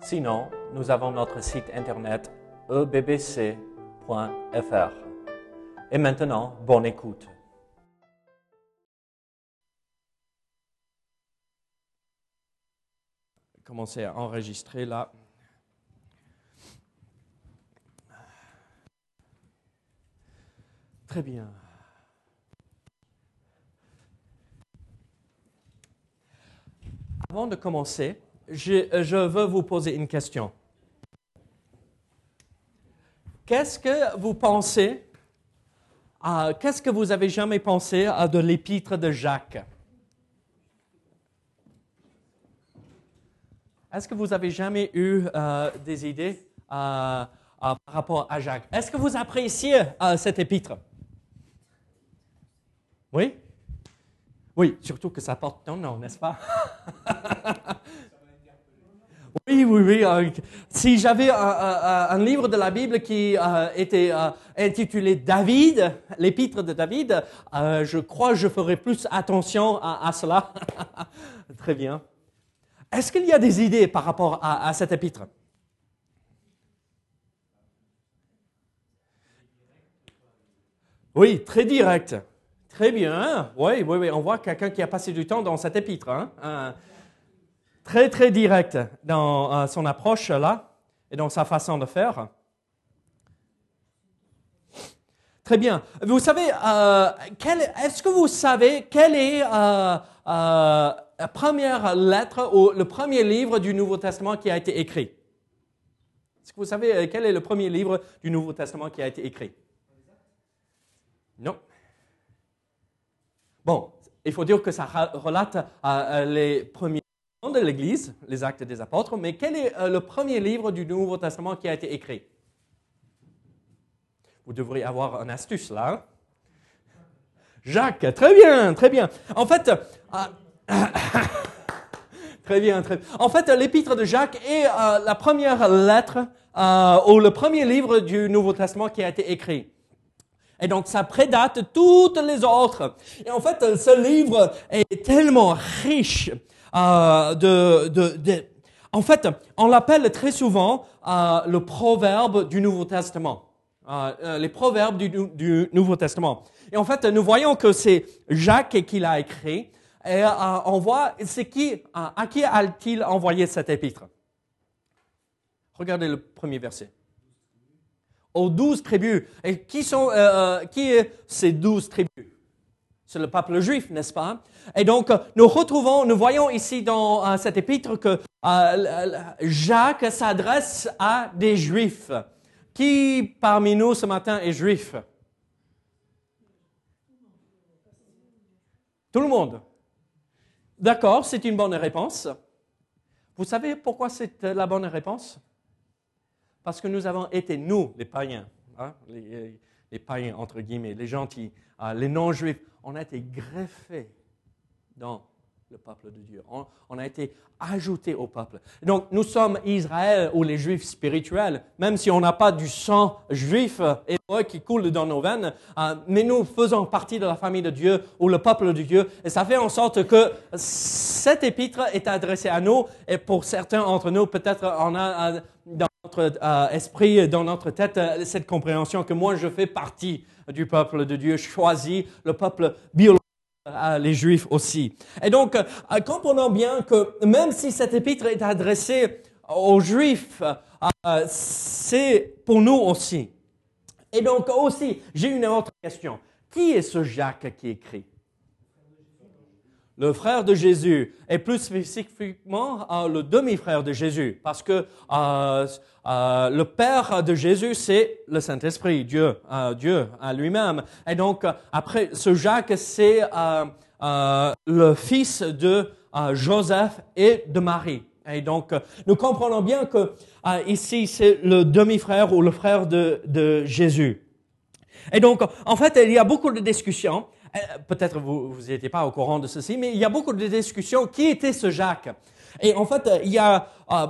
Sinon, nous avons notre site internet ebbc.fr. Et maintenant, bonne écoute. Commencez à enregistrer là. Très bien. Avant de commencer, je, je veux vous poser une question. Qu'est-ce que vous pensez, à- qu'est-ce que vous avez jamais pensé à de l'épître de Jacques? Est-ce que vous avez jamais eu euh, des idées euh, euh, par rapport à Jacques? Est-ce que vous appréciez euh, cet épître? Oui? Oui, surtout que ça porte ton nom, n'est-ce pas? Oui, oui, oui. euh, si j'avais un, un- un livre de la Bible qui euh, était euh, intitulé David, l'épître de David, euh, je crois que je ferais plus attention à, cela. Très bien. Est-ce qu'il y a des idées par rapport à, à cet épître? Oui, très direct. Très bien. Oui, oui, oui. On voit quelqu'un qui a passé du temps dans cet épître. hein. Très, très direct dans euh, son approche là et dans sa façon de faire. Très bien. Vous savez, euh, est-ce que vous savez quelle est euh, la première lettre ou le premier livre du Nouveau Testament qui a été écrit? Est-ce que vous savez quel est le premier livre du Nouveau Testament qui a été écrit? Non. Bon, il faut dire que ça relate les premiers de l'Église, les actes des apôtres, mais quel est euh, le premier livre du Nouveau Testament qui a été écrit? Vous devriez avoir une astuce là. hein? Jacques, très bien, très bien. En fait, euh, très bien, très bien. En fait, l'épître de Jacques est euh, la première lettre ou le premier livre du Nouveau Testament qui a été écrit. Et donc, ça prédate toutes les autres. Et en fait, ce livre est tellement riche euh, de, de, de- En fait, on l'appelle très souvent euh, le proverbe du Nouveau Testament. Euh, euh, les proverbes du, Nou- du Nouveau Testament. Et en fait, nous voyons que c'est Jacques qui l'a écrit. Et euh, on voit, c'est qui, à qui a-t-il envoyé cet épître? Regardez le premier verset aux douze tribus. Et qui sont euh, qui est ces douze tribus? C'est le peuple juif, n'est-ce pas? Et donc, euh, nous retrouvons, nous voyons ici dans euh, cet épître que euh, Jacques s'adresse à des juifs. Qui parmi nous ce matin est juif? Tout le monde. D'accord, c'est une bonne réponse. Vous savez pourquoi c'est la bonne réponse? Parce que nous avons été, nous, les païens, hein, les, païens entre guillemets, les gentils, les non-juifs, on a été greffés dans le peuple de Dieu. On, a été ajoutés au peuple. Donc nous sommes Israël ou les juifs spirituels, même si on n'a pas du sang juif hébreu qui coule dans nos veines, euh, mais nous faisons partie de la famille de Dieu ou le peuple de Dieu. Et ça fait en sorte que cet épître est adressé à nous et pour certains d'entre nous, peut-être on a euh, dans notre euh, esprit, dans notre tête, euh, cette compréhension que moi je fais partie du peuple de Dieu choisi, le peuple biologique à les Juifs aussi. Et donc, euh, comprenons bien que même si cet épître est adressé aux Juifs, euh, c'est pour nous aussi. Et donc aussi, j'ai une autre question. Qui est ce Jacques qui écrit? Le frère de Jésus, et plus spécifiquement euh, le demi-frère de Jésus, parce que euh, euh, le père de Jésus, c'est le Saint-Esprit, Dieu, euh, Dieu à lui-même. Et donc, euh, après, ce Jacques, c'est euh, euh, le fils de euh, Joseph et de Marie. Et donc, euh, nous comprenons bien que euh, ici, c'est le demi-frère ou le frère de, de Jésus. Et donc, en fait, il y a beaucoup de discussions. Euh, Peut-être vous n'étiez pas au courant de ceci, mais il y a beaucoup de discussions. Qui était ce Jacques? Et en fait, euh, il y a euh,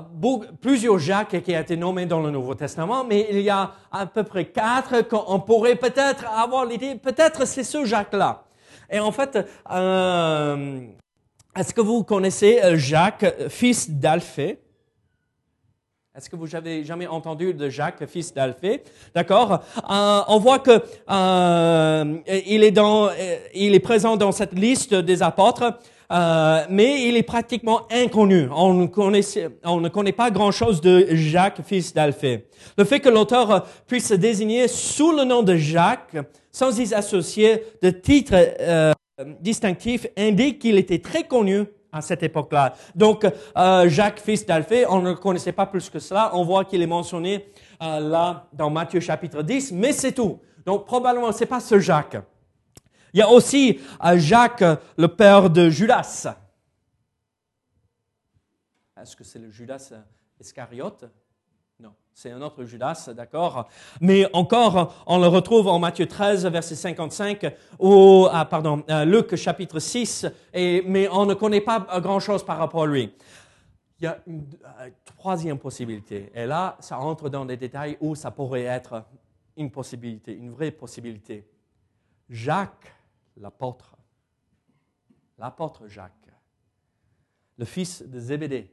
plusieurs Jacques qui ont été nommés dans le Nouveau Testament, mais il y a à peu près quatre qu'on pourrait peut-être avoir l'idée, peut-être c'est ce Jacques-là. Et en fait, euh, est-ce que vous connaissez Jacques, fils d'Alphée? Est-ce que vous avez jamais entendu de Jacques, fils d'Alphée? D'accord. Euh, on voit que euh, il est dans, euh, il est présent dans cette liste des apôtres. euh, mais il est pratiquement inconnu. On ne, connaissait- on ne connaît pas grand-chose de Jacques, fils d'Alphée. Le fait que l'auteur puisse se désigner sous le nom de Jacques, sans y associer de titre euh, distinctif, indique qu'il était très connu à cette époque-là. Donc, euh, Jacques, fils d'Alphée, on ne le connaissait pas plus que cela. On voit qu'il est mentionné euh, là dans Matthieu chapitre 10, mais c'est tout. Donc, probablement, c'est pas ce Jacques. Il y a aussi euh, Jacques, le père de Judas. Est-ce que c'est le Judas Iscariote? Non, c'est un autre Judas, d'accord. Mais encore, on le retrouve en Matthieu 13, verset 55, ou, ah, pardon, euh, Luc chapitre 6, et, mais on ne connaît pas euh, grand-chose par rapport à lui. Il y a une euh, troisième possibilité, et là, ça entre dans des détails où ça pourrait être une possibilité, une vraie possibilité. Jacques, l'apôtre, l'apôtre Jacques, le fils de Zébédée,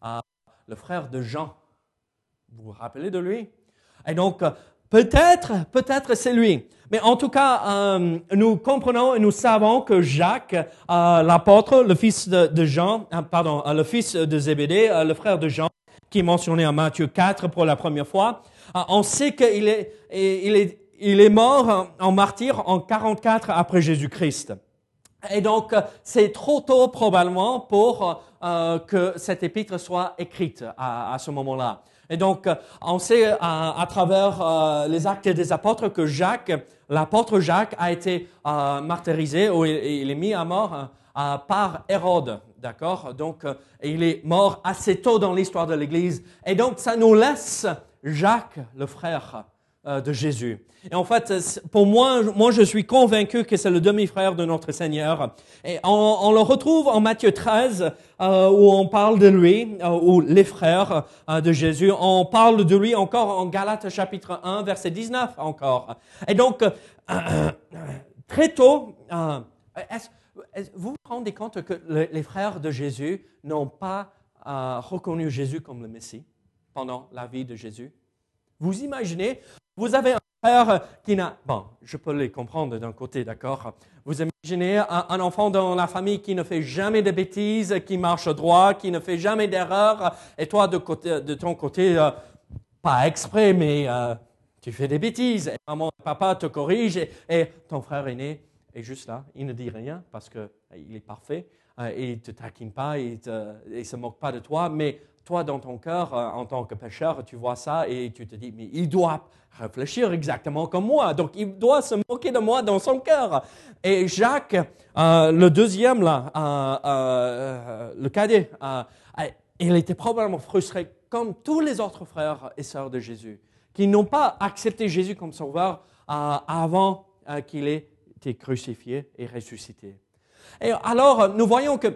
ah, le frère de Jean. Vous vous rappelez de lui? Et donc, euh, peut-être, peut-être c'est lui. Mais en tout cas, euh, nous comprenons et nous savons que Jacques, euh, l'apôtre, le fils de, Jean, pardon, le fils de Zébédée, le frère de Jean, qui est mentionné en Matthieu 4 pour la première fois, on sait qu'il est, il est, il est mort en- martyr en 44 après Jésus-Christ. Et donc, c'est trop tôt probablement pour que cette épître soit écrite à ce moment-là. Et donc, euh, on sait euh, à, travers euh, les actes des apôtres que Jacques, l'apôtre Jacques, a été martyrisé ou il, est mis à mort par Hérode. D'accord? Donc, il est mort assez tôt dans l'histoire de l'Église. Et donc, ça nous laisse Jacques, le frère de Jésus. Et en fait, pour moi, moi, je suis convaincu que c'est le demi-frère de notre Seigneur. Et on, le retrouve en Matthieu 13, euh, où on parle de lui, euh, ou les frères euh, de Jésus. On parle de lui encore en Galates chapitre 1, verset 19 encore. Et donc, euh, très tôt, euh, vous vous rendez compte que le- les frères de Jésus n'ont pas euh, reconnu Jésus comme le Messie pendant la vie de Jésus? Vous imaginez, vous avez un frère qui n'a... Bon, je peux les comprendre d'un côté, d'accord. Vous imaginez un, enfant dans la famille qui ne fait jamais de bêtises, qui marche droit, qui ne fait jamais d'erreur, et toi, de, ton côté, euh, pas exprès, mais euh, tu fais des bêtises, et maman et papa te corrigent, et, ton frère aîné est juste là, il ne dit rien parce qu'il est parfait, euh, il ne te taquine pas, il ne se moque pas de toi, mais toi, dans ton cœur, euh, en tant que pécheur, tu vois ça et tu te dis, mais il doit réfléchir exactement comme moi, donc il doit se moquer de moi dans son cœur. Et Jacques, euh, le deuxième, là, euh, le cadet, il était probablement frustré comme tous les autres frères et sœurs de Jésus, qui n'ont pas accepté Jésus comme sauveur avant qu'il ait été crucifié et ressuscité. Et alors, nous voyons que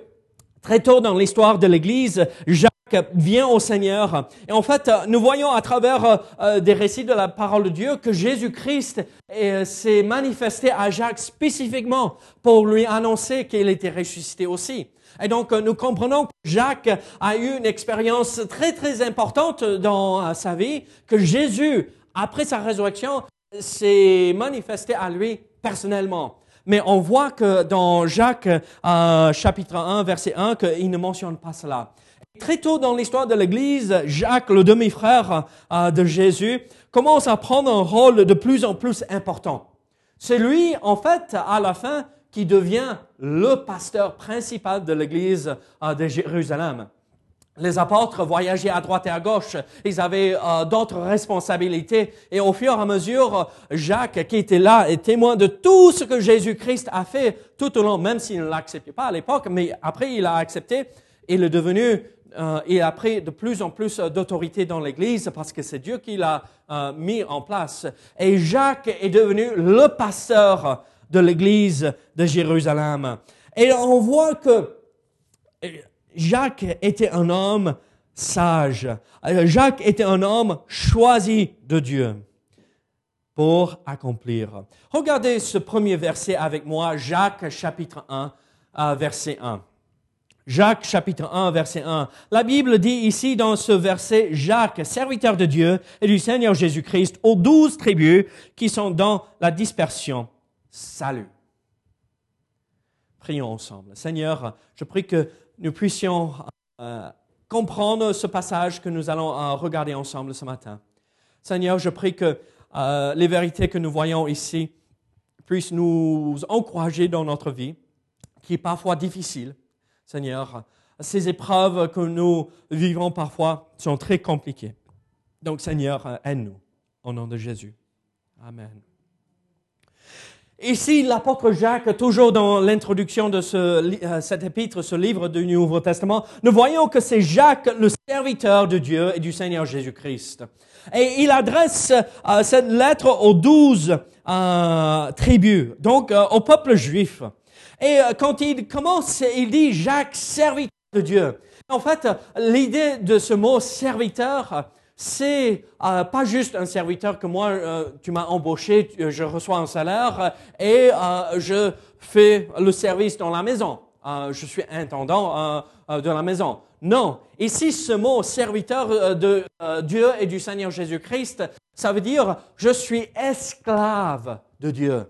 très tôt dans l'histoire de l'Église, Jacques vient au Seigneur. Et en fait, nous voyons à travers euh, des récits de la parole de Dieu que Jésus-Christ euh, s'est manifesté à Jacques spécifiquement pour lui annoncer qu'il était ressuscité aussi. Et donc, euh, nous comprenons que Jacques a eu une expérience très, très importante dans euh, sa vie, que Jésus, après sa résurrection, s'est manifesté à lui personnellement. Mais on voit que dans Jacques euh, chapitre 1, verset 1, qu'il ne mentionne pas cela. Très tôt dans l'histoire de l'Église, Jacques, le demi-frère euh, de Jésus, commence à prendre un rôle de plus en plus important. C'est lui, en fait, à la fin, qui devient le pasteur principal de l'Église euh, de Jérusalem. Les apôtres voyageaient à droite et à gauche. Ils avaient euh, d'autres responsabilités. Et au fur et à mesure, Jacques, qui était là, est témoin de tout ce que Jésus-Christ a fait tout au long, même s'il ne l'acceptait pas à l'époque, mais après il a accepté. Il est devenu, euh, il a pris de plus en plus d'autorité dans l'Église parce que c'est Dieu qui l'a euh, mis en place. Et Jacques est devenu le pasteur de l'Église de Jérusalem. Et on voit que Jacques était un homme sage. Jacques était un homme choisi de Dieu pour accomplir. Regardez ce premier verset avec moi, Jacques chapitre 1, euh, verset 1. Jacques chapitre 1, verset 1. La Bible dit ici dans ce verset, Jacques, serviteur de Dieu et du Seigneur Jésus-Christ, aux douze tribus qui sont dans la dispersion. Salut. Prions ensemble. Seigneur, je prie que nous puissions euh, comprendre ce passage que nous allons euh, regarder ensemble ce matin. Seigneur, je prie que euh, les vérités que nous voyons ici puissent nous encourager dans notre vie, qui est parfois difficile. Seigneur, ces épreuves que nous vivons parfois sont très compliquées. Donc, Seigneur, aide-nous. Au nom de Jésus. Amen. Ici, l'apôtre Jacques, toujours dans l'introduction de ce, euh, cet épître, ce livre du Nouveau Testament, nous voyons que c'est Jacques, le serviteur de Dieu et du Seigneur Jésus-Christ. Et il adresse euh, cette lettre aux douze euh, tribus, donc au peuple juif. Et quand il commence, il dit Jacques, serviteur de Dieu. En fait, l'idée de ce mot serviteur, c'est euh, pas juste un serviteur que moi, euh, tu m'as embauché, je reçois un salaire euh, et je fais le service dans la maison. je suis intendant de la maison. Non, ici ce mot serviteur de Dieu et du Seigneur Jésus-Christ, ça veut dire je suis esclave de Dieu.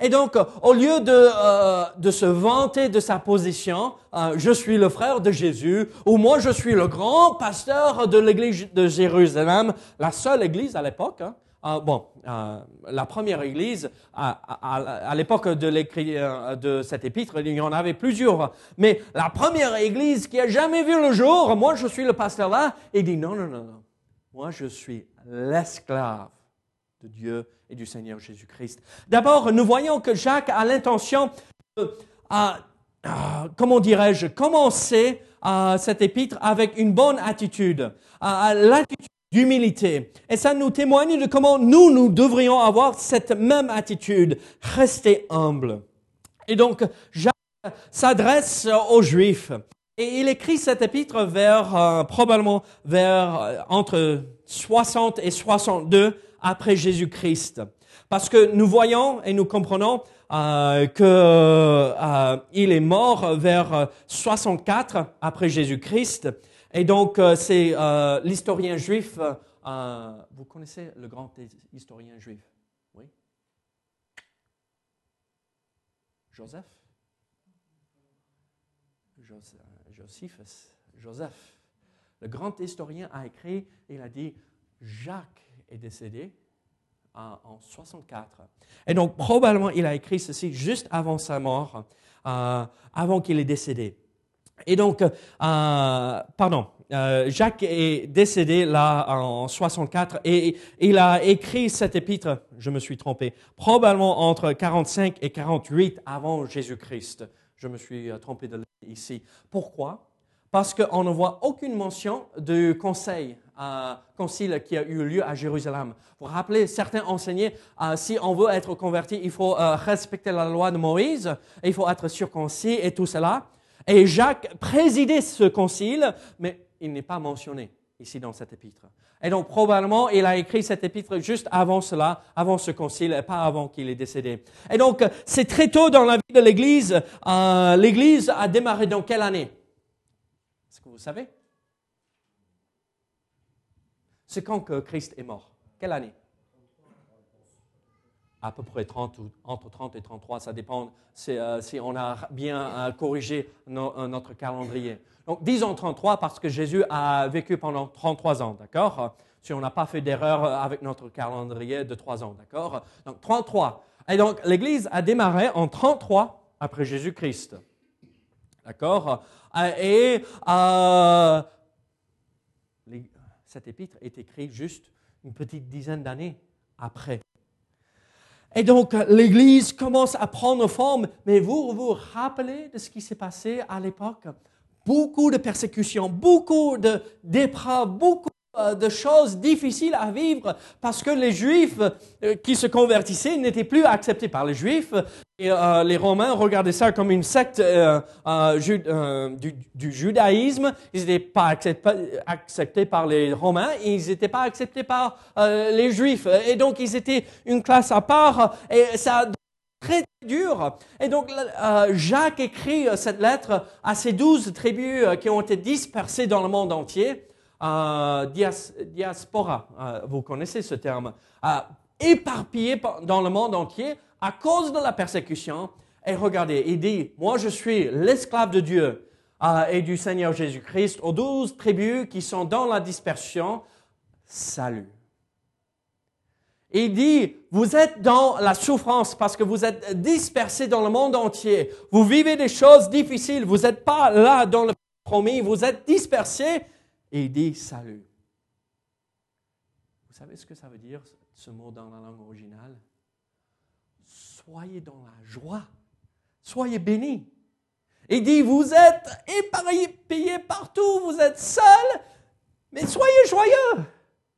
Et donc, au lieu de, euh, de se vanter de sa position, euh, je suis le frère de Jésus, ou moi je suis le grand pasteur de l'église de Jérusalem, la seule église à l'époque. Hein. Euh, bon, la première église, à, à, à l'époque de, l'écrit, de cet épître, il y en avait plusieurs. Mais la première église qui a jamais vu le jour, moi je suis le pasteur là, il dit non, non, non, non. Moi je suis l'esclave de Dieu et du Seigneur Jésus-Christ. D'abord, nous voyons que Jacques a l'intention de, comment dirais-je, commencer cet épître avec une bonne attitude, l'attitude d'humilité. Et ça nous témoigne de comment nous, nous devrions avoir cette même attitude, rester humble. Et donc, Jacques s'adresse aux Juifs. Et il écrit cet épître vers, euh, probablement vers, euh, entre 60 et 62 après Jésus-Christ. Parce que nous voyons et nous comprenons euh, qu'il euh, est mort vers 64 après Jésus-Christ. Et donc, euh, c'est l'historien juif. Vous connaissez le grand historien juif? Oui Joseph Josephus, Joseph. Le grand historien a écrit, il a dit, Jacques est décédé en 64. Et donc, probablement, il a écrit ceci juste avant sa mort, euh, avant qu'il est décédé. Et donc, euh, pardon, euh, Jacques est décédé là en 64 et il a écrit cet épître, je me suis trompé, probablement entre 45 et 48 avant Jésus-Christ. Je me suis trompé de ici. Pourquoi? Parce qu'on ne voit aucune mention du conseil euh, concile qui a eu lieu à Jérusalem. Vous rappelez, certains enseignaient, euh, si on veut être converti, il faut euh, respecter la loi de Moïse, il faut être circoncis et tout cela. Et Jacques présidait ce concile, mais il n'est pas mentionné ici dans cet épître. Et donc probablement, il a écrit cet épître juste avant cela, avant ce concile, et pas avant qu'il est décédé. Et donc, c'est très tôt dans la vie de l'Église. L'Église a démarré dans quelle année? Est-ce que vous savez? C'est quand que Christ est mort? Quelle année? À peu près 30 ou entre 30 et 33, ça dépend euh, si on a bien euh, corrigé euh, notre calendrier. Donc disons 33 parce que Jésus a vécu pendant 33 ans, d'accord? Si on n'a pas fait d'erreur avec notre calendrier de 3 ans, d'accord? Donc 33. Et donc l'Église a démarré en 33 après Jésus-Christ. D'accord? Et cet épître est écrit juste une petite dizaine d'années après. Et donc, l'Église commence à prendre forme. Mais vous vous rappelez de ce qui s'est passé à l'époque? Beaucoup de persécutions, beaucoup d'épreuves, beaucoup euh, de choses difficiles à vivre parce que les Juifs euh, qui se convertissaient n'étaient plus acceptés par les Juifs et euh, les Romains regardaient ça comme une secte du, judaïsme. Ils n'étaient pas acceptés, par les Romains et ils n'étaient pas acceptés par les Juifs. Et donc ils étaient une classe à part et ça très dur. Et donc Jacques écrit cette lettre à ces douze tribus qui ont été dispersées dans le monde entier euh, diaspora, euh, vous connaissez ce terme, euh, éparpillé dans le monde entier à cause de la persécution. Et regardez, il dit, moi je suis l'esclave de Dieu et du Seigneur Jésus-Christ aux douze tribus qui sont dans la dispersion. Salut. Il dit, vous êtes dans la souffrance parce que vous êtes dispersés dans le monde entier. Vous vivez des choses difficiles. Vous n'êtes pas là dans le promis. Vous êtes dispersés et dit salut. Vous savez ce que ça veut dire, ce mot dans la langue originale? Soyez dans la joie. Soyez bénis. Il dit, vous êtes éparpillés partout, vous êtes seuls, mais soyez joyeux.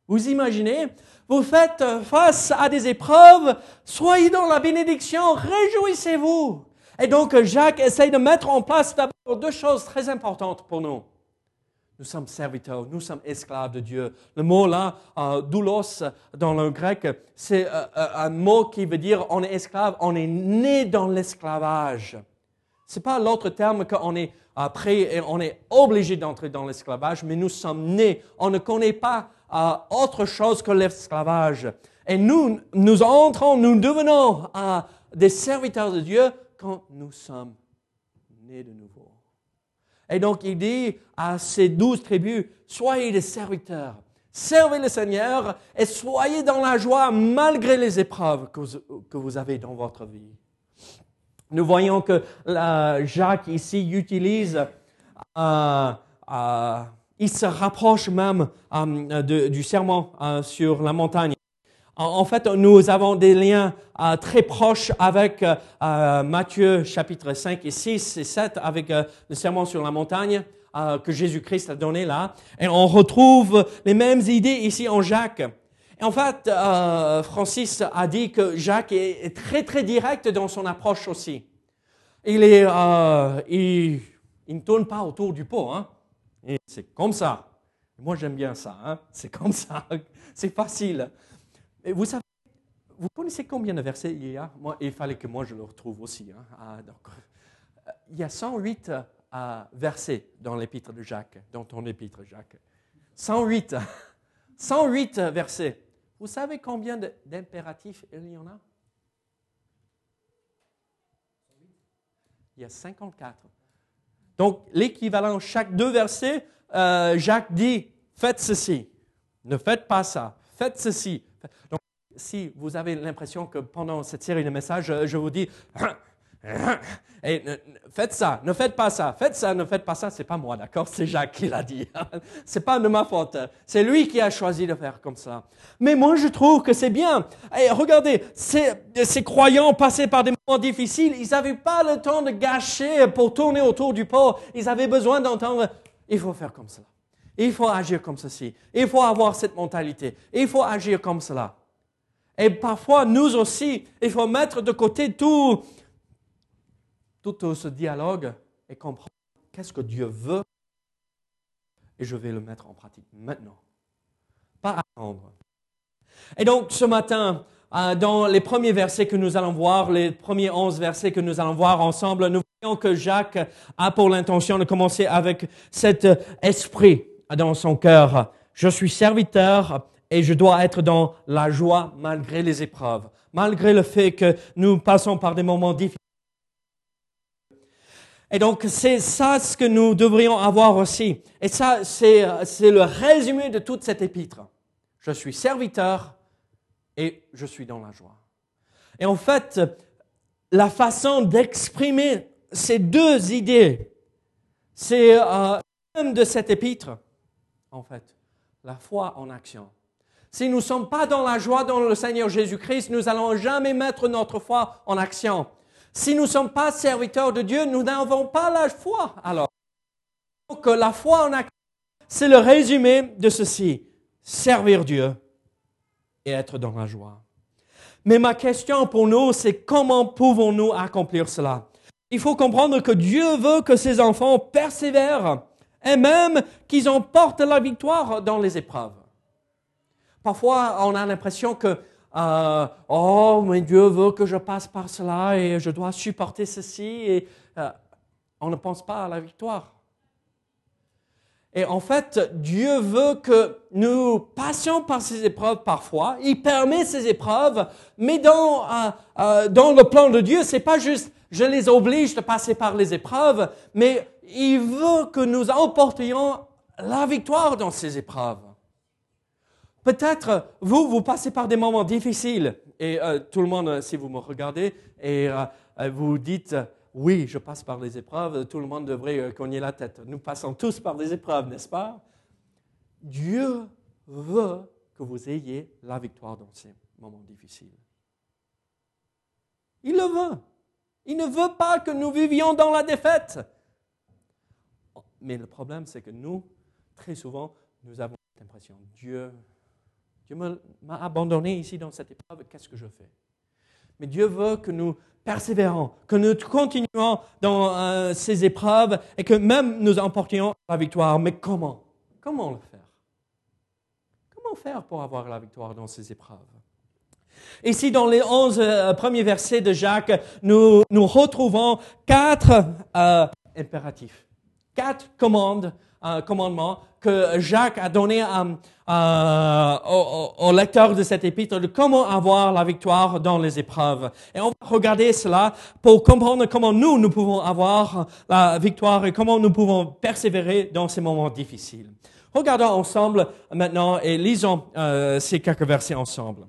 Vous imaginez, vous faites face à des épreuves, soyez dans la bénédiction, réjouissez-vous. Et donc Jacques essaye de mettre en place d'abord deux choses très importantes pour nous. Nous sommes serviteurs, nous sommes esclaves de Dieu. Le mot là, euh, doulos dans le grec, c'est euh, euh, un mot qui veut dire on est esclave, on est né dans l'esclavage. C'est pas l'autre terme qu'on est prêt et on est obligé d'entrer dans l'esclavage, mais nous sommes nés. On ne connaît pas autre chose que l'esclavage. Et nous, nous entrons, nous devenons des serviteurs de Dieu quand nous sommes nés de nouveau. Et donc il dit à ces douze tribus, soyez des serviteurs, servez le Seigneur et soyez dans la joie malgré les épreuves que vous, avez dans votre vie. Nous voyons que Jacques ici utilise, euh, euh, il se rapproche même euh, du serment sur la montagne. En fait, nous avons des liens euh, très proches avec euh, euh, Matthieu chapitre 5 et 6 et 7, avec le sermon sur la montagne que Jésus-Christ a donné là. Et on retrouve les mêmes idées ici en Jacques. Et en fait, Francis a dit que Jacques est, très très direct dans son approche aussi. Il est, il, ne tourne pas autour du pot. Hein. c'est comme ça. Moi, j'aime bien ça. Hein. C'est comme ça. C'est facile. Vous savez, connaissez combien de versets il y a? Il fallait que moi je le retrouve aussi. Hein. Ah, euh, il y a 108 euh, versets dans l'épître de Jacques, dans ton épître, Jacques. 108. 108 versets. Vous savez combien d'impératifs il y en a? Il y a 54. Donc, l'équivalent, chaque deux versets, euh, Jacques dit, faites ceci, ne faites pas ça, faites ceci, donc, si vous avez l'impression que pendant cette série de messages, je vous dis, et, faites ça, ne faites pas ça, faites ça, ne faites pas ça, c'est pas moi, d'accord? C'est Jacques qui l'a dit. c'est pas de ma faute. C'est lui qui a choisi de faire comme ça. Mais moi, je trouve que c'est bien. Et regardez, ces, croyants passés par des moments difficiles, ils n'avaient pas le temps de gâcher pour tourner autour du pot. Ils avaient besoin d'entendre, il faut faire comme cela. Il faut agir comme ceci. Il faut avoir cette mentalité. Il faut agir comme cela. Et parfois, nous aussi, il faut mettre de côté tout, ce dialogue et comprendre qu'est-ce que Dieu veut. Et je vais le mettre en pratique maintenant. Pas attendre. Et donc, ce matin, euh, dans les premiers versets que nous allons voir, les premiers onze versets que nous allons voir ensemble, nous voyons que Jacques a pour l'intention de commencer avec cet esprit dans son cœur, je suis serviteur et je dois être dans la joie malgré les épreuves, malgré le fait que nous passons par des moments difficiles. Et donc, c'est ça ce que nous devrions avoir aussi. Et ça, c'est, le résumé de toute cette épître. Je suis serviteur et je suis dans la joie. Et en fait, la façon d'exprimer ces deux idées, c'est euh, de cette épître en fait, la foi en action. Si nous ne sommes pas dans la joie dans le Seigneur Jésus-Christ, nous n'allons jamais mettre notre foi en action. Si nous ne sommes pas serviteurs de Dieu, nous n'avons pas la foi alors. que la foi en action, c'est le résumé de ceci. Servir Dieu et être dans la joie. Mais ma question pour nous, c'est comment pouvons-nous accomplir cela? Il faut comprendre que Dieu veut que ses enfants persévèrent et même qu'ils emportent la victoire dans les épreuves. Parfois, on a l'impression que euh, oh, mais Dieu veut que je passe par cela et je dois supporter ceci. Et euh, on ne pense pas à la victoire. Et en fait, Dieu veut que nous passions par ces épreuves parfois. Il permet ces épreuves, mais dans, euh, dans le plan de Dieu, c'est pas juste je les oblige de passer par les épreuves, mais il veut que nous emportions la victoire dans ces épreuves. Peut-être vous, vous passez par des moments difficiles et euh, tout le monde, si vous me regardez, et vous dites, oui, je passe par les épreuves, tout le monde devrait euh, cogner la tête. Nous passons tous par des épreuves, n'est-ce pas? Dieu veut que vous ayez la victoire dans ces moments difficiles. Il le veut. Il ne veut pas que nous vivions dans la défaite. Mais le problème, c'est que nous, très souvent, nous avons l'impression, Dieu, Dieu m'a abandonné ici dans cette épreuve, qu'est-ce que je fais? Mais Dieu veut que nous persévérons, que nous continuons dans euh, ces épreuves et que même nous emportions la victoire. Mais comment? Comment le faire? Comment faire pour avoir la victoire dans ces épreuves? Ici, dans les onze euh, premiers versets de Jacques, nous, nous retrouvons quatre euh, impératifs, quatre commandes, commandements que Jacques a donné au, lecteur de cet épître de comment avoir la victoire dans les épreuves. Et on va regarder cela pour comprendre comment nous, nous pouvons avoir la victoire et comment nous pouvons persévérer dans ces moments difficiles. Regardons ensemble maintenant et lisons euh, ces quelques versets ensemble.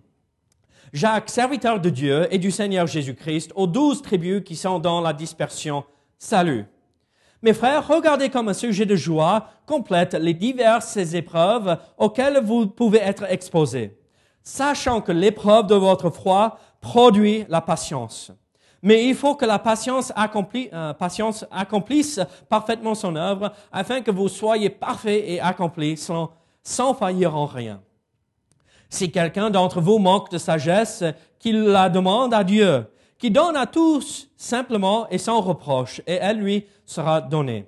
Jacques, serviteur de Dieu et du Seigneur Jésus-Christ, aux douze tribus qui sont dans la dispersion, salut. Mes frères, regardez comme un sujet de joie complète les diverses épreuves auxquelles vous pouvez être exposés, sachant que l'épreuve de votre foi produit la patience. Mais il faut que la patience, euh, accomplisse parfaitement son œuvre, afin que vous soyez parfaits et accomplis sans faillir en rien. Si quelqu'un d'entre vous manque de sagesse, qu'il la demande à Dieu, qui donne à tous simplement et sans reproche, et elle lui sera donnée.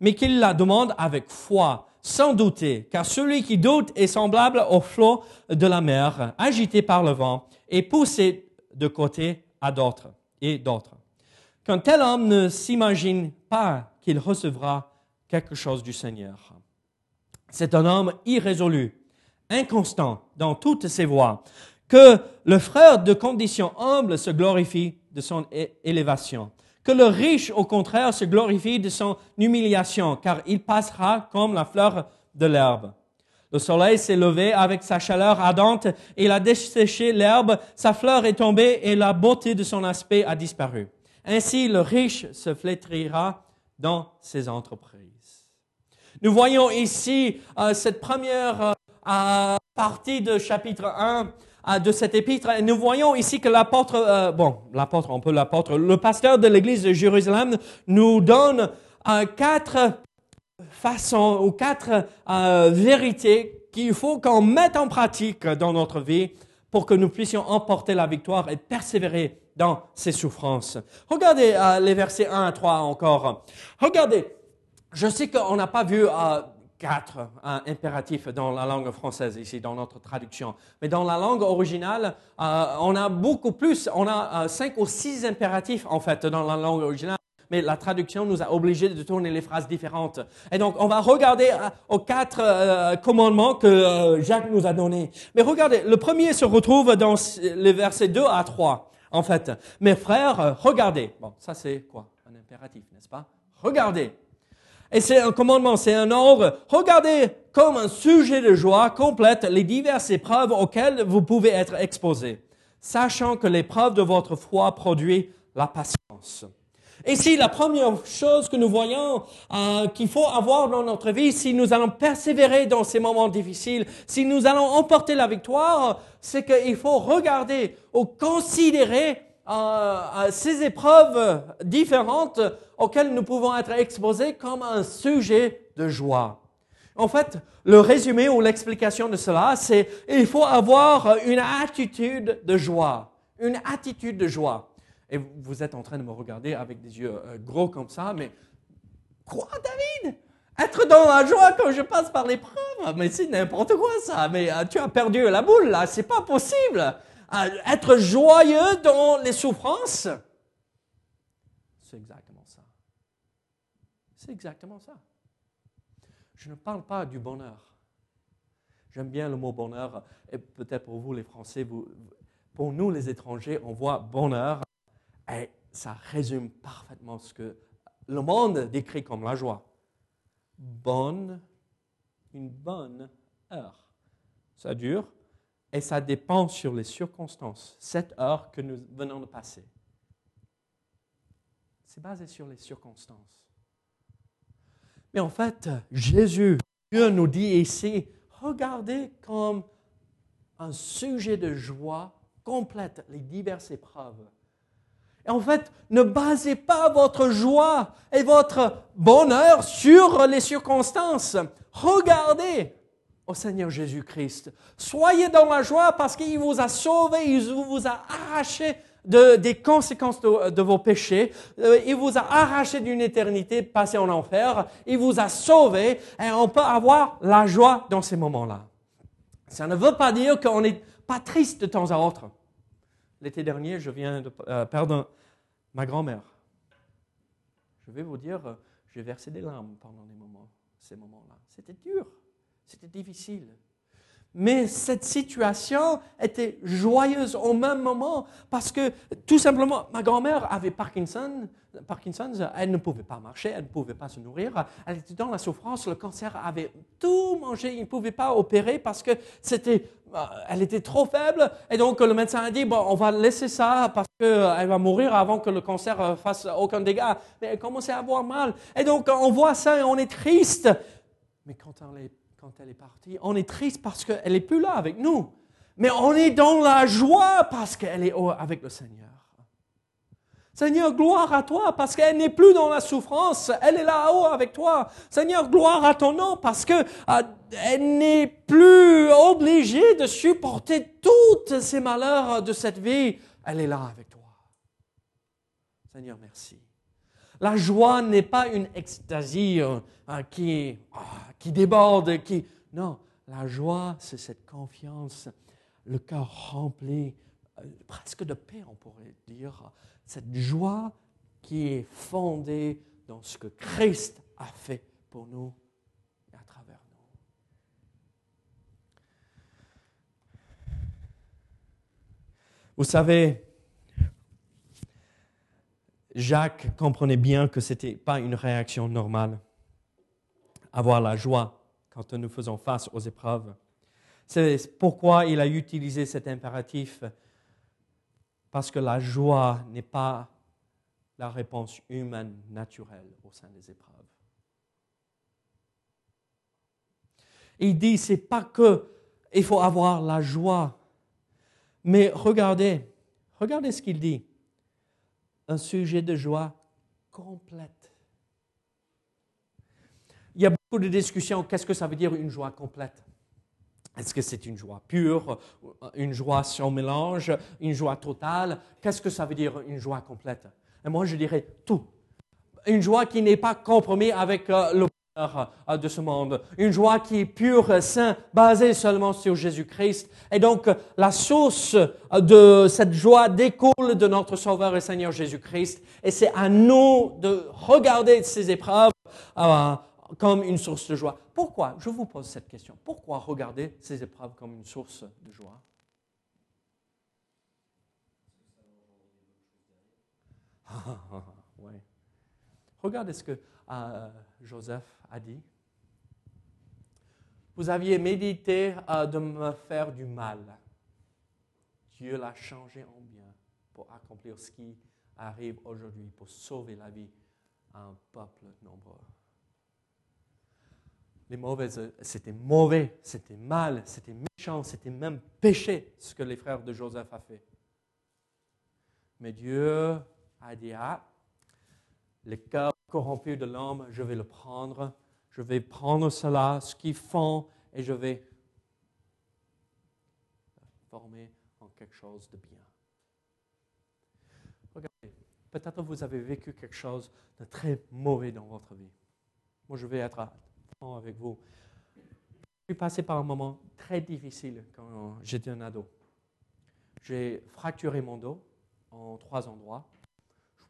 Mais qu'il la demande avec foi, sans douter, car celui qui doute est semblable au flot de la mer, agité par le vent et poussé de côté à d'autres et d'autres. Qu'un tel homme ne s'imagine pas qu'il recevra quelque chose du Seigneur. C'est un homme irrésolu, inconstant dans toutes ses voies, que le frère de condition humble se glorifie de son élévation, que le riche, au contraire, se glorifie de son humiliation, car il passera comme la fleur de l'herbe. Le soleil s'est levé avec sa chaleur ardente, il a desséché l'herbe, sa fleur est tombée, et la beauté de son aspect a disparu. Ainsi, le riche se flétrira dans ses entreprises. Nous voyons ici euh, cette première euh, partie de chapitre 1 de cet épître. Nous voyons ici que l'apôtre, euh, bon, l'apôtre, on peut l'apôtre, le pasteur de l'église de Jérusalem nous donne euh, quatre façons ou quatre euh, vérités qu'il faut qu'on mette en pratique dans notre vie pour que nous puissions emporter la victoire et persévérer dans ces souffrances. Regardez les versets 1 à 3 encore. Regardez, je sais qu'on n'a pas vu quatre impératifs dans la langue française ici, dans notre traduction. Mais dans la langue originale, euh, on a beaucoup plus, on a euh, cinq ou six impératifs en fait dans la langue originale. Mais la traduction nous a obligés de tourner les phrases différentes. Et donc, on va regarder euh, aux quatre commandements que Jacques nous a donnés. Mais regardez, le premier se retrouve dans les versets 2 à 3, en fait. Mes frères, regardez. Bon, ça c'est quoi? Un impératif, n'est-ce pas? Regardez. Et c'est un commandement, c'est un ordre. Regardez comme un sujet de joie complète les diverses épreuves auxquelles vous pouvez être exposés, sachant que l'épreuve de votre foi produit la patience. Ici, la première chose que nous voyons euh, qu'il faut avoir dans notre vie, si nous allons persévérer dans ces moments difficiles, si nous allons emporter la victoire, c'est qu'il faut regarder ou considérer euh, ces épreuves différentes auxquelles nous pouvons être exposés comme un sujet de joie. En fait, le résumé ou l'explication de cela, c'est il faut avoir une attitude de joie. Une attitude de joie. Et vous êtes en train de me regarder avec des yeux euh, gros comme ça, mais quoi, David? Être dans la joie quand je passe par l'épreuve? Mais c'est n'importe quoi ça. Mais euh, tu as perdu la boule là, c'est pas possible. Être joyeux dans les souffrances, c'est exactement ça. C'est exactement ça. Je ne parle pas du bonheur. J'aime bien le mot bonheur, et peut-être pour vous les Français, vous, pour nous les étrangers, on voit bonheur, et ça résume parfaitement ce que le monde décrit comme la joie. Bonne, une bonne heure. Ça dure et ça dépend sur les circonstances, cette heure que nous venons de passer. C'est basé sur les circonstances. Mais en fait, Jésus, Dieu nous dit ici, regardez comme un sujet de joie complète les diverses épreuves. Et en fait, ne basez pas votre joie et votre bonheur sur les circonstances. Regardez au Seigneur Jésus-Christ. Soyez dans la joie parce qu'il vous a sauvé, il vous a arraché des conséquences de, vos péchés. Euh, il vous a arraché d'une éternité passée en enfer. Il vous a sauvé et on peut avoir la joie dans ces moments-là. Ça ne veut pas dire qu'on n'est pas triste de temps à autre. L'été dernier, je viens de euh, perdre ma grand-mère. Je vais vous dire, j'ai versé des larmes pendant ces moments-là. C'était dur, c'était difficile. Mais cette situation était joyeuse au même moment parce que tout simplement, ma grand-mère avait Parkinson, Parkinson's, elle ne pouvait pas marcher, elle ne pouvait pas se nourrir, elle était dans la souffrance, le cancer avait tout mangé, il ne pouvait pas opérer parce que c'était, euh, elle était trop faible et donc le médecin a dit, bon, on va laisser ça parce qu'elle va mourir avant que le cancer euh, fasse aucun dégât. Mais elle commençait à avoir mal. Et donc on voit ça et on est triste. Mais quand on est quand elle est partie. On est triste parce qu'elle n'est plus là avec nous. Mais on est dans la joie parce qu'elle est avec le Seigneur. Seigneur, gloire à toi parce qu'elle n'est plus dans la souffrance, elle est là-haut avec toi. Seigneur, gloire à ton nom parce qu'elle euh, n'est plus obligée de supporter tous ces malheurs de cette vie. Elle est là avec toi. Seigneur, merci. La joie n'est pas une extasie euh, qui, ah, qui déborde, qui... Non, la joie, c'est cette confiance, le cœur rempli, euh, presque de paix, on pourrait dire. Cette joie qui est fondée dans ce que Christ a fait pour nous et à travers nous. Vous savez, Jacques comprenait bien que ce n'était pas une réaction normale, avoir la joie quand nous faisons face aux épreuves. C'est pourquoi il a utilisé cet impératif, parce que la joie n'est pas la réponse humaine naturelle au sein des épreuves. Il dit, c'est pas que il faut avoir la joie, mais regardez, regardez ce qu'il dit un sujet de joie complète. Il y a beaucoup de discussions. Qu'est-ce que ça veut dire une joie complète? Est-ce que c'est une joie pure, une joie sans mélange, une joie totale? Qu'est-ce que ça veut dire une joie complète? Et moi, je dirais tout. Une joie qui n'est pas compromise avec euh, le de ce monde. Une joie qui est pure, sainte, basée seulement sur Jésus-Christ. Et donc, la source de cette joie découle de notre Sauveur et Seigneur Jésus-Christ. Et c'est à nous de regarder ces épreuves euh, comme une source de joie. Pourquoi Je vous pose cette question. Pourquoi regarder ces épreuves comme une source de joie? Regardez ce que euh, Joseph a dit. Vous aviez médité euh, de me faire du mal. Dieu l'a changé en bien pour accomplir ce qui arrive aujourd'hui, pour sauver la vie à un peuple nombreux. Les mauvaises, c'était mauvais, c'était mal, c'était méchant, c'était même péché ce que les frères de Joseph ont fait. Mais Dieu a dit, ah, le cœur corrompu de l'homme, je vais le prendre, je vais prendre cela, ce qu'ils font, et je vais former en quelque chose de bien. Regardez, peut-être vous avez vécu quelque chose de très mauvais dans votre vie. Moi, je vais être franc avec vous. Je suis passé par un moment très difficile quand j'étais un ado. J'ai fracturé mon dos en trois endroits.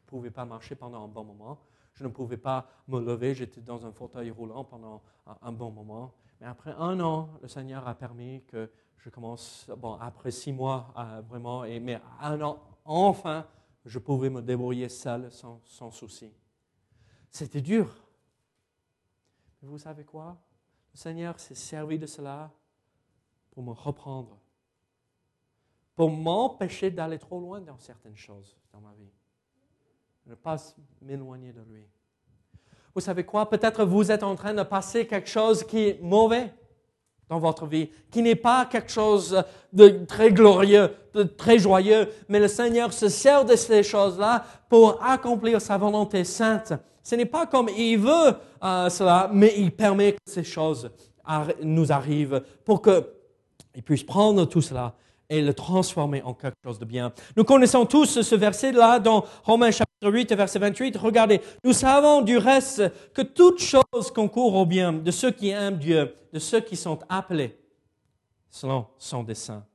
Je ne pouvais pas marcher pendant un bon moment. Je ne pouvais pas me lever. J'étais dans un fauteuil roulant pendant un bon moment. Mais après un an, le Seigneur a permis que je commence, bon, après six mois, vraiment, et, mais un an, enfin, je pouvais me débrouiller seul sans, sans souci. C'était dur. Mais vous savez quoi? Le Seigneur s'est servi de cela pour me reprendre, pour m'empêcher d'aller trop loin dans certaines choses dans ma vie, ne pas m'éloigner de lui. Vous savez quoi? Peut-être vous êtes en train de passer quelque chose qui est mauvais dans votre vie, qui n'est pas quelque chose de très glorieux, de très joyeux, mais le Seigneur se sert de ces choses-là pour accomplir sa volonté sainte. Ce n'est pas comme il veut euh, cela, mais il permet que ces choses nous arrivent pour qu'il puisse prendre tout cela et le transformer en quelque chose de bien. Nous connaissons tous ce verset-là dans Romains chapitre 8, verset 28. Regardez, nous savons du reste que toute chose concourt au bien de ceux qui aiment Dieu, de ceux qui sont appelés selon son dessein.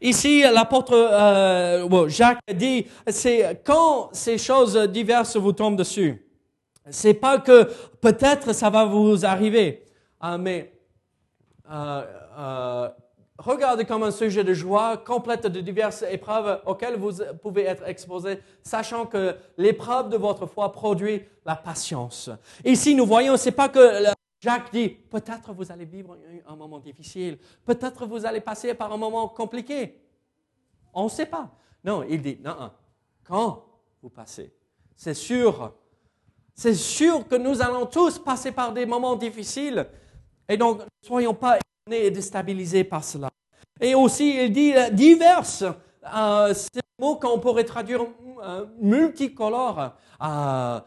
Ici, l'apôtre euh, Jacques dit, c'est quand ces choses diverses vous tombent dessus. C'est pas que peut-être ça va vous arriver, hein, mais euh, euh, regardez comme un sujet de joie complète de diverses épreuves auxquelles vous pouvez être exposé, sachant que l'épreuve de votre foi produit la patience. Ici, nous voyons, c'est pas que Jacques dit, peut-être vous allez vivre un moment difficile, peut-être vous allez passer par un moment compliqué. On ne sait pas. Non, il dit, non, quand vous passez, c'est sûr, c'est sûr que nous allons tous passer par des moments difficiles. Et donc, ne soyons pas et déstabilisé par cela. Et aussi, il dit euh, diverses. Euh, c'est un mot qu'on pourrait traduire euh, multicolore. Euh,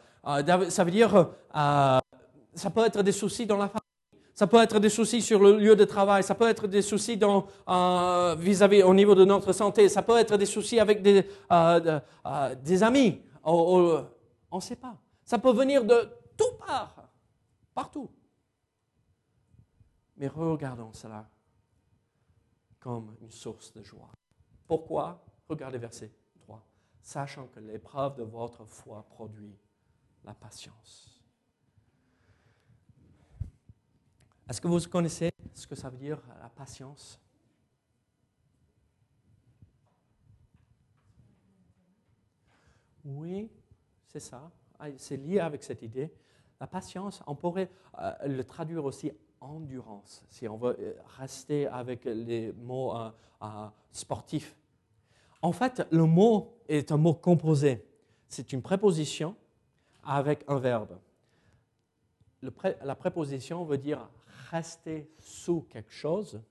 ça veut dire, ça peut être des soucis dans la famille. Ça peut être des soucis sur le lieu de travail, ça peut être des soucis dans, vis-à-vis au niveau de notre santé, ça peut être des soucis avec des, des amis. On ne sait pas. Ça peut venir de tout part, partout. Mais regardons cela comme une source de joie. Pourquoi? Regardez verset 3. Sachant que l'épreuve de votre foi produit la patience. Est-ce que vous connaissez ce que ça veut dire la patience? Oui, c'est ça. Ah, c'est lié avec cette idée. La patience, on pourrait euh, le traduire aussi endurance, si on veut euh, rester avec les mots euh, euh, sportifs. En fait, le mot est un mot composé. C'est une préposition avec un verbe. la préposition veut dire rester sous quelque chose.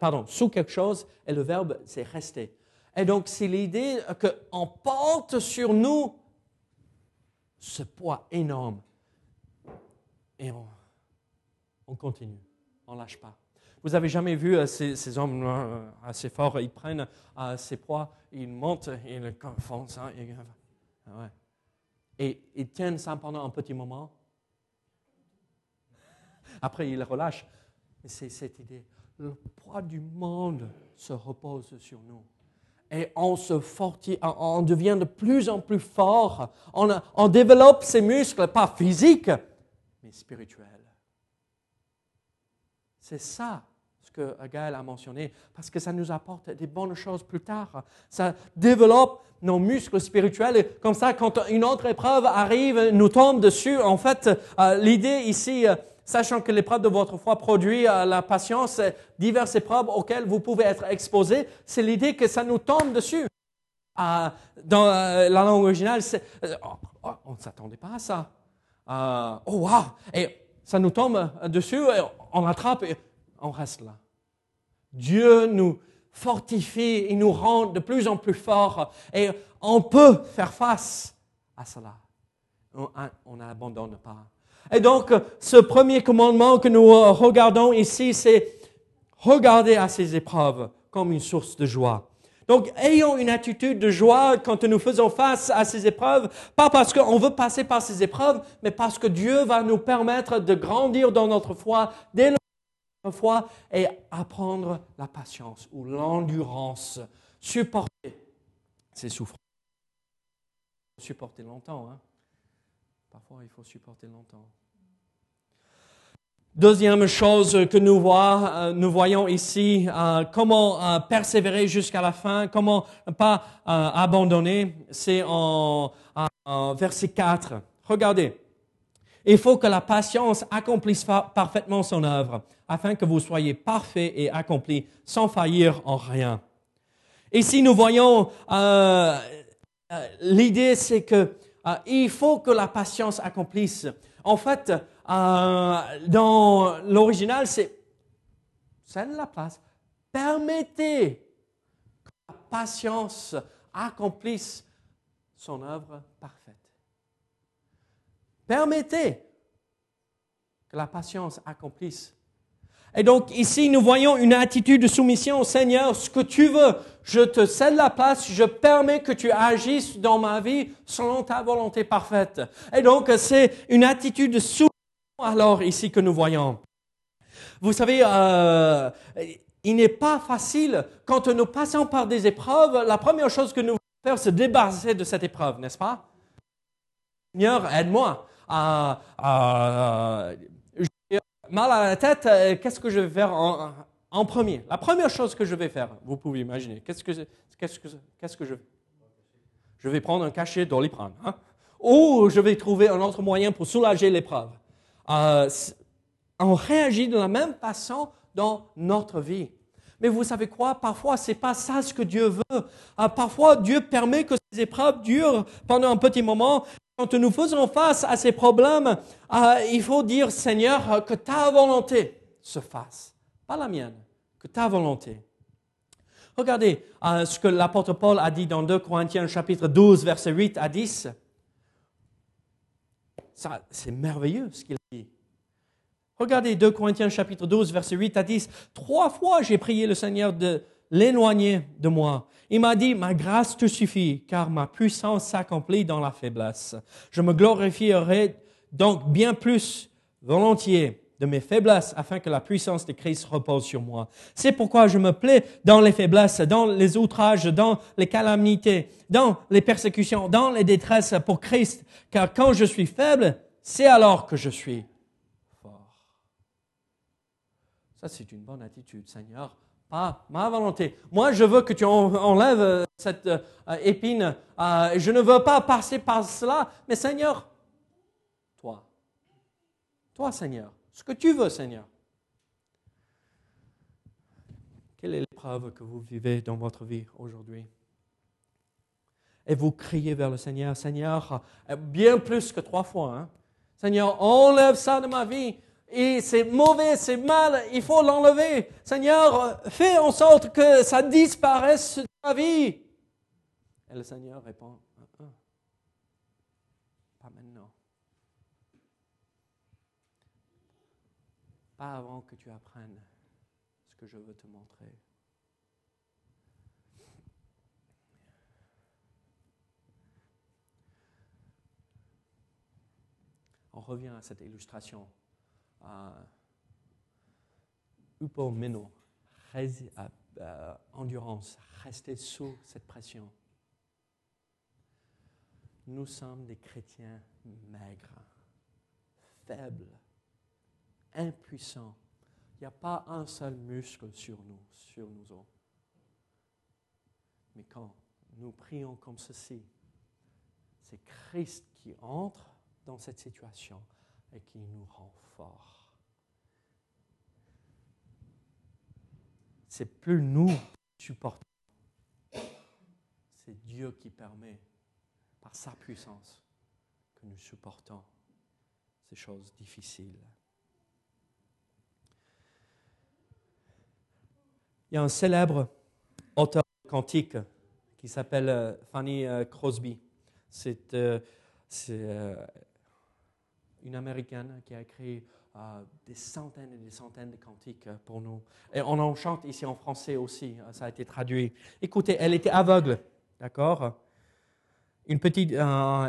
pardon, sous quelque chose, et le verbe, c'est rester. Et donc, c'est l'idée qu'on porte sur nous ce poids énorme. Et on, on continue, on ne lâche pas. Vous avez jamais vu euh, ces, hommes euh, assez forts, ils prennent euh, ces poids, ils montent, ils font ça, et ils tiennent ça pendant un petit moment. Après, ils relâchent. c'est cette idée. Le poids du monde se repose sur nous. Et on se fortifie, on devient de plus en plus fort. On, on développe ses muscles, pas physiques, mais spirituels. C'est ça ce que Gaël a mentionné, parce que ça nous apporte des bonnes choses plus tard. Ça développe nos muscles spirituels. comme ça, quand une autre épreuve arrive, nous tombe dessus. En fait, euh, l'idée ici, euh, sachant que l'épreuve de votre foi produit euh, la patience, diverses épreuves auxquelles vous pouvez être exposés, c'est l'idée que ça nous tombe dessus. dans la langue originale, oh, oh, on ne s'attendait pas à ça. oh, wow! Et ça nous tombe dessus, on attrape et on reste là. Dieu nous fortifie, il nous rend de plus en plus forts et on peut faire face à cela. On n'abandonne pas. Et donc, ce premier commandement que nous regardons ici, c'est regarder à ces épreuves comme une source de joie. Donc, ayons une attitude de joie quand nous faisons face à ces épreuves, pas parce qu'on veut passer par ces épreuves, mais parce que Dieu va nous permettre de grandir dans notre foi, d'élever notre foi et apprendre la patience ou l'endurance, supporter ces souffrances. Supporter longtemps, hein. Parfois, il faut supporter longtemps. Deuxième chose que nous, voyons, euh, nous voyons ici, euh, comment euh, persévérer jusqu'à la fin, comment pas abandonner, c'est en, verset 4. Regardez. Il faut que la patience accomplisse parfaitement son œuvre, afin que vous soyez parfaits et accomplis, sans faillir en rien. Ici, nous voyons l'idée, c'est que il faut que la patience accomplisse. En fait, euh, dans l'original, c'est celle la place. Permettez que la patience accomplisse son œuvre parfaite. Permettez que la patience accomplisse. Et donc ici, nous voyons une attitude de soumission au Seigneur, ce que tu veux. Je te cède la place, je permets que tu agisses dans ma vie selon ta volonté parfaite. Et donc, c'est une attitude de soumission alors ici que nous voyons. Vous savez, euh, il n'est pas facile, quand nous passons par des épreuves, la première chose que nous voulons faire, c'est débarrasser de cette épreuve, n'est-ce pas? Seigneur, aide-moi. j'ai mal à la tête, euh, qu'est-ce que je vais faire en, premier? La première chose que je vais faire, vous pouvez imaginer, qu'est-ce que, Je vais prendre un cachet d'oliprane. Hein? Ou je vais trouver un autre moyen pour soulager l'épreuve. Euh, on réagit de la même façon dans notre vie. Mais vous savez quoi? Parfois, c'est pas ça ce que Dieu veut. Euh, parfois, Dieu permet que ces épreuves durent pendant un petit moment. Quand nous faisons face à ces problèmes, euh, il faut dire, Seigneur, que ta volonté se fasse. Pas la mienne, que ta volonté. Regardez ce que l'apôtre Paul a dit dans 2 Corinthiens chapitre 12, verset 8 à 10 c'est merveilleux ce qu'il dit. Regardez 2 Corinthiens chapitre 12, verset 8 à 10. Trois fois j'ai prié le Seigneur de l'éloigner de moi. Il m'a dit, ma grâce te suffit, car ma puissance s'accomplit dans la faiblesse. Je me glorifierai donc bien plus volontiers de mes faiblesses afin que la puissance de Christ repose sur moi. C'est pourquoi je me plais dans les faiblesses, dans les outrages, dans les calamités, dans les persécutions, dans les détresses pour Christ, car quand je suis faible, c'est alors que je suis fort. Ça, c'est une bonne attitude, Seigneur. Pas ma volonté. Moi, je veux que tu enlèves cette euh, épine. Euh, je ne veux pas passer par cela, mais Seigneur, toi, toi, Seigneur, ce que tu veux, Seigneur. Quelle est l'épreuve que vous vivez dans votre vie aujourd'hui? Et vous criez vers le Seigneur, Seigneur, bien plus que trois fois. Hein? Seigneur, enlève ça de ma vie. Et c'est mauvais, c'est mal, il faut l'enlever. Seigneur, fais en sorte que ça disparaisse de ma vie. Et le Seigneur répond, pas maintenant. Pas avant que tu apprennes ce que je veux te montrer. On revient à cette illustration. Euh, Upomeno, euh, endurance, rester sous cette pression. Nous sommes des chrétiens maigres, faibles, impuissant. Il n'y a pas un seul muscle sur nous, sur nous autres. Mais quand nous prions comme ceci, c'est Christ qui entre dans cette situation et qui nous rend forts. C'est plus nous qui supportons, c'est Dieu qui permet, par sa puissance, que nous supportons ces choses difficiles. Il y a un célèbre cantique qui s'appelle euh, Fanny euh, Crosby. C'est une Américaine qui a écrit des centaines et des centaines de cantiques pour nous. Et on en chante ici en français aussi, ça a été traduit. Écoutez, elle était aveugle, d'accord? Une petite,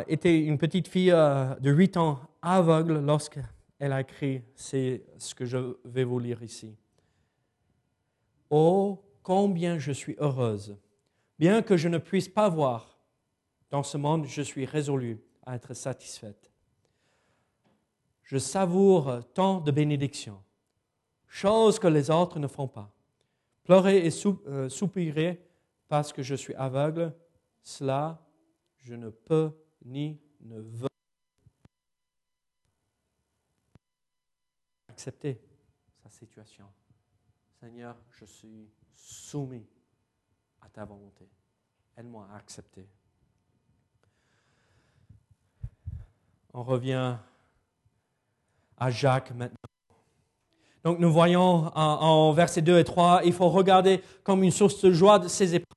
était une petite fille de 8 ans aveugle lorsqu'elle a écrit, c'est ce que je vais vous lire ici. Oh, combien je suis heureuse. Bien que je ne puisse pas voir, dans ce monde, je suis résolue à être satisfaite. Je savoure tant de bénédictions, choses que les autres ne font pas. Pleurer et euh, soupirer parce que je suis aveugle, cela, je ne peux ni ne veux accepter sa situation. Seigneur, je suis soumis à ta volonté. Aide-moi à accepter. On revient à Jacques maintenant. Donc nous voyons en, versets 2 et 3, il faut regarder comme une source de joie de ces épreuves.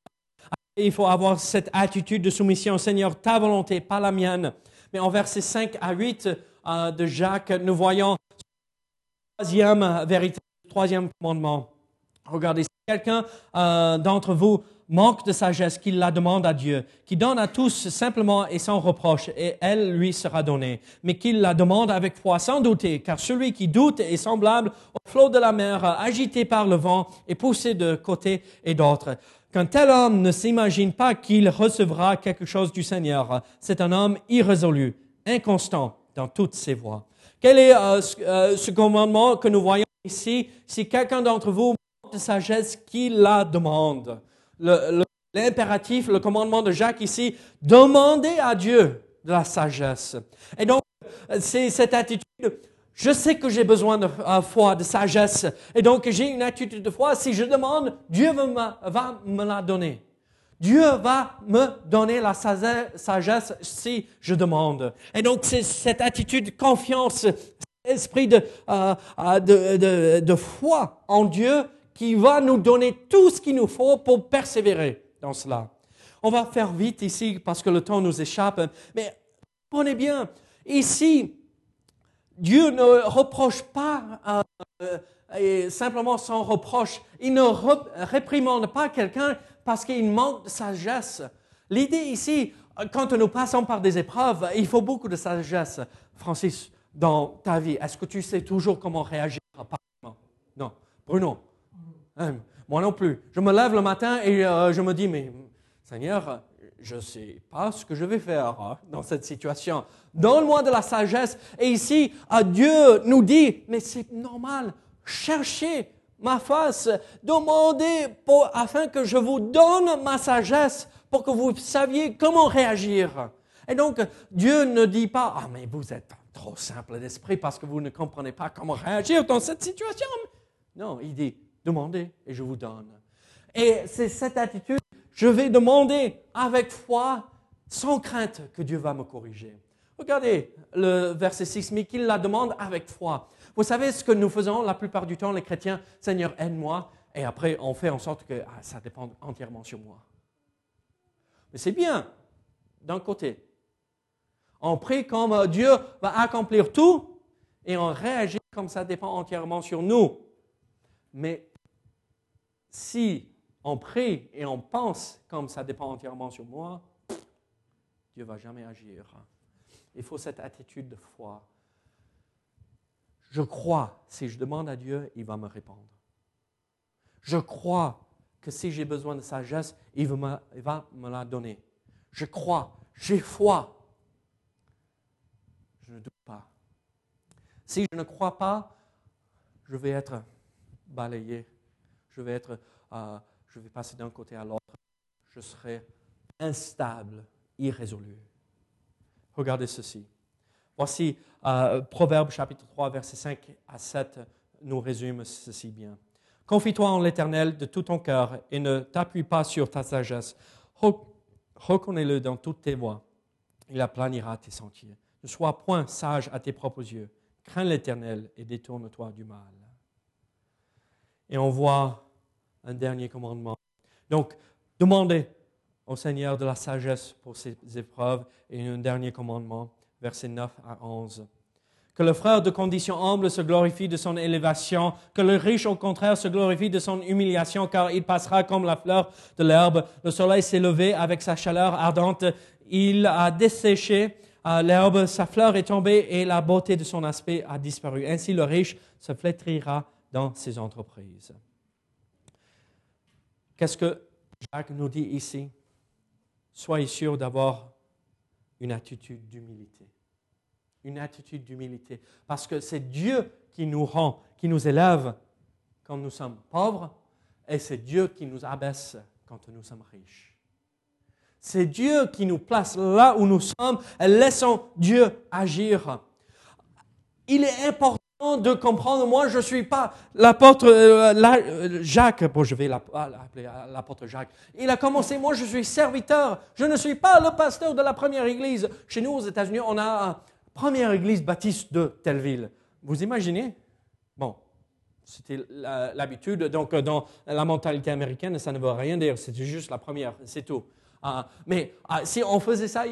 Il faut avoir cette attitude de soumission, Seigneur, ta volonté, pas la mienne. Mais en versets 5 à 8 euh, de Jacques, nous voyons troisième vérité, troisième commandement. Regardez, si quelqu'un euh, d'entre vous manque de sagesse, qu'il la demande à Dieu, qui donne à tous simplement et sans reproche, et elle lui sera donnée, mais qu'il la demande avec foi, sans douter, car celui qui doute est semblable au flot de la mer, agité par le vent et poussé de côté et d'autre. Qu'un tel homme ne s'imagine pas qu'il recevra quelque chose du Seigneur. C'est un homme irrésolu, inconstant dans toutes ses voies. Quel est euh, euh, ce commandement que nous voyons ici Si quelqu'un d'entre vous manque de sagesse, qu'il la demande? L'impératif, le, commandement de Jacques ici, demandez à Dieu de la sagesse. Et donc, c'est cette attitude, je sais que j'ai besoin de foi, de sagesse, et donc j'ai une attitude de foi. Si je demande, Dieu va me, va me la donner. Dieu va me donner la sagesse si je demande. Et donc, c'est cette attitude de confiance, esprit de, euh, euh, de, de, de foi en Dieu qui va nous donner tout ce qu'il nous faut pour persévérer dans cela. On va faire vite ici parce que le temps nous échappe, mais prenez bien, ici, Dieu ne reproche pas euh, simplement sans reproche. Il ne réprimande pas quelqu'un parce qu'il manque de sagesse. L'idée ici, quand nous passons par des épreuves, il faut beaucoup de sagesse. Francis, dans ta vie, est-ce que tu sais toujours comment réagir Non. Bruno hein, Moi non plus. Je me lève le matin et euh, je me dis, mais Seigneur, je ne sais pas ce que je vais faire hein, dans cette situation. Donne-moi de la sagesse. Et ici, Dieu nous dit, mais c'est normal, cherchez ma face, demandez pour, afin que je vous donne ma sagesse pour que vous saviez comment réagir. Et donc, Dieu ne dit pas, ah, mais vous êtes trop simple d'esprit parce que vous ne comprenez pas comment réagir dans cette situation. Non, il dit, demandez et je vous donne. Et c'est cette attitude, je vais demander avec foi, sans crainte que Dieu va me corriger. Regardez le verset 6, mais qu'il la demande avec foi. Vous savez ce que nous faisons la plupart du temps, les chrétiens, Seigneur, aide-moi, et après on fait en sorte que ah, ça dépend entièrement sur moi. Mais c'est bien, d'un côté. On prie comme euh, Dieu va accomplir tout, et on réagit comme ça dépend entièrement sur nous. Mais si on prie et on pense comme ça dépend entièrement sur moi, Dieu va jamais agir. Il faut cette attitude de foi je crois, si je demande à Dieu, il va me répondre. Je crois que si j'ai besoin de sagesse, il va me, la donner. Je crois, j'ai foi. Je ne doute pas. Si je ne crois pas, je vais être balayé. Je vais, être, euh, je vais passer d'un côté à l'autre. Je serai instable, irrésolu. Regardez ceci. Voici euh, Proverbe chapitre 3, verset 5 à 7 nous résume ceci bien. Confie-toi en l'Éternel de tout ton cœur et ne t'appuie pas sur ta sagesse. Reconnais-le dans toutes tes voies. Il aplanira tes sentiers. Ne sois point sage à tes propres yeux. Crains l'Éternel et détourne-toi du mal. Et on voit un dernier commandement. Donc, Demandez au Seigneur de la sagesse pour ces épreuves. Et un dernier commandement, versets 9 à 11. Que le frère de condition humble se glorifie de son élévation, que le riche au contraire se glorifie de son humiliation, car il passera comme la fleur de l'herbe. Le soleil s'est levé avec sa chaleur ardente, il a desséché l'herbe, sa fleur est tombée et la beauté de son aspect a disparu. Ainsi le riche se flétrira dans ses entreprises. Qu'est-ce que Jacques nous dit ici? Soyez sûr d'avoir une attitude d'humilité. Une attitude d'humilité. Parce que c'est Dieu qui nous rend, qui nous élève quand nous sommes pauvres, et c'est Dieu qui nous abaisse quand nous sommes riches. C'est Dieu qui nous place là où nous sommes laissons Dieu agir. Il est important de comprendre, moi je ne suis pas l'apôtre euh, euh, Jacques, bon je vais l'appeler l'apôtre Jacques, il a commencé, moi je suis serviteur, je ne suis pas le pasteur de la première église. Chez nous aux États-Unis, on a la première église baptiste de telle ville. Vous imaginez? Bon, c'était l'habitude, donc dans la mentalité américaine, ça ne veut rien dire, c'était juste la première, c'est tout. Ah, mais ah, si on faisait ça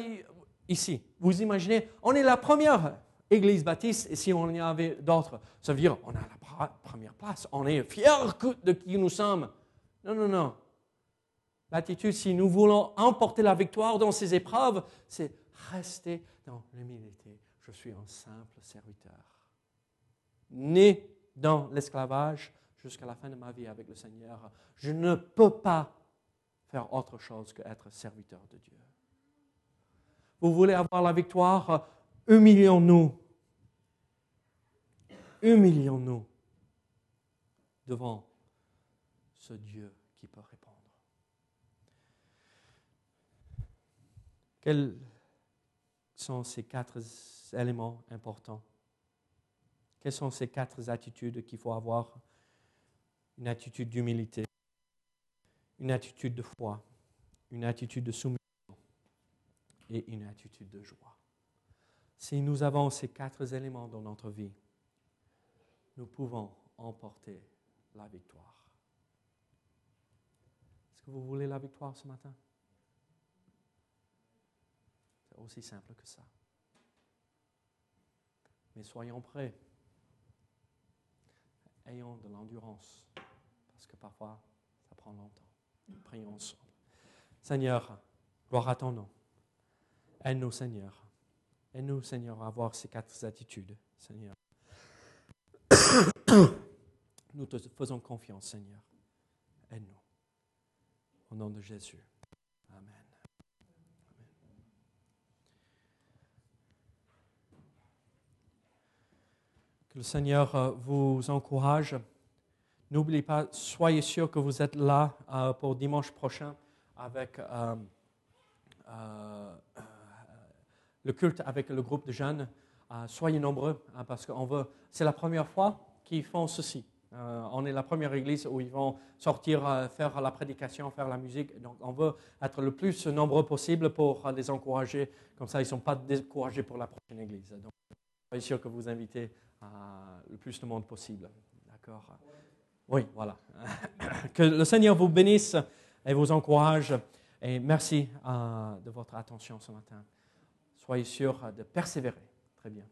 ici, vous imaginez, on est la première Église baptiste, et si on y avait d'autres, ça veut dire on a la première place, on est fiers de qui nous sommes. Non, non, non. L'attitude, si nous voulons emporter la victoire dans ces épreuves, c'est rester dans l'humilité. Je suis un simple serviteur. Né dans l'esclavage jusqu'à la fin de ma vie avec le Seigneur, je ne peux pas faire autre chose qu'être serviteur de Dieu. Vous voulez avoir la victoire? Humilions-nous. Humilions-nous devant ce Dieu qui peut répondre. Quels sont ces quatre éléments importants? Quelles sont ces quatre attitudes qu'il faut avoir? Une attitude d'humilité, une attitude de foi, une attitude de soumission et une attitude de joie. Si nous avons ces quatre éléments dans notre vie, nous pouvons emporter la victoire. Est-ce que vous voulez la victoire ce matin? C'est aussi simple que ça. Mais soyons prêts. Ayons de l'endurance, parce que parfois, ça prend longtemps. Prions ensemble. Seigneur, gloire à ton nom. Aide-nous, Seigneur Aide-nous, Seigneur, à avoir ces quatre attitudes, Seigneur. Nous te faisons confiance, Seigneur. Aide-nous. Au nom de Jésus. Amen. Que le Seigneur euh, vous encourage. N'oubliez pas, soyez sûr que vous êtes là euh, pour dimanche prochain avec euh, le culte avec le groupe de jeunes. Euh, soyez nombreux, hein, parce que. C'est la première fois qu'ils font ceci. Euh, on est la première église où ils vont sortir, euh, faire la prédication, faire la musique. Donc, on veut être le plus nombreux possible pour les encourager. Comme ça, ils ne sont pas découragés pour la prochaine église. Donc, soyez sûr que vous invitez le plus de monde possible. D'accord? Oui, voilà. que le Seigneur vous bénisse et vous encourage. Et merci de votre attention ce matin soyez sûr de persévérer. Très bien.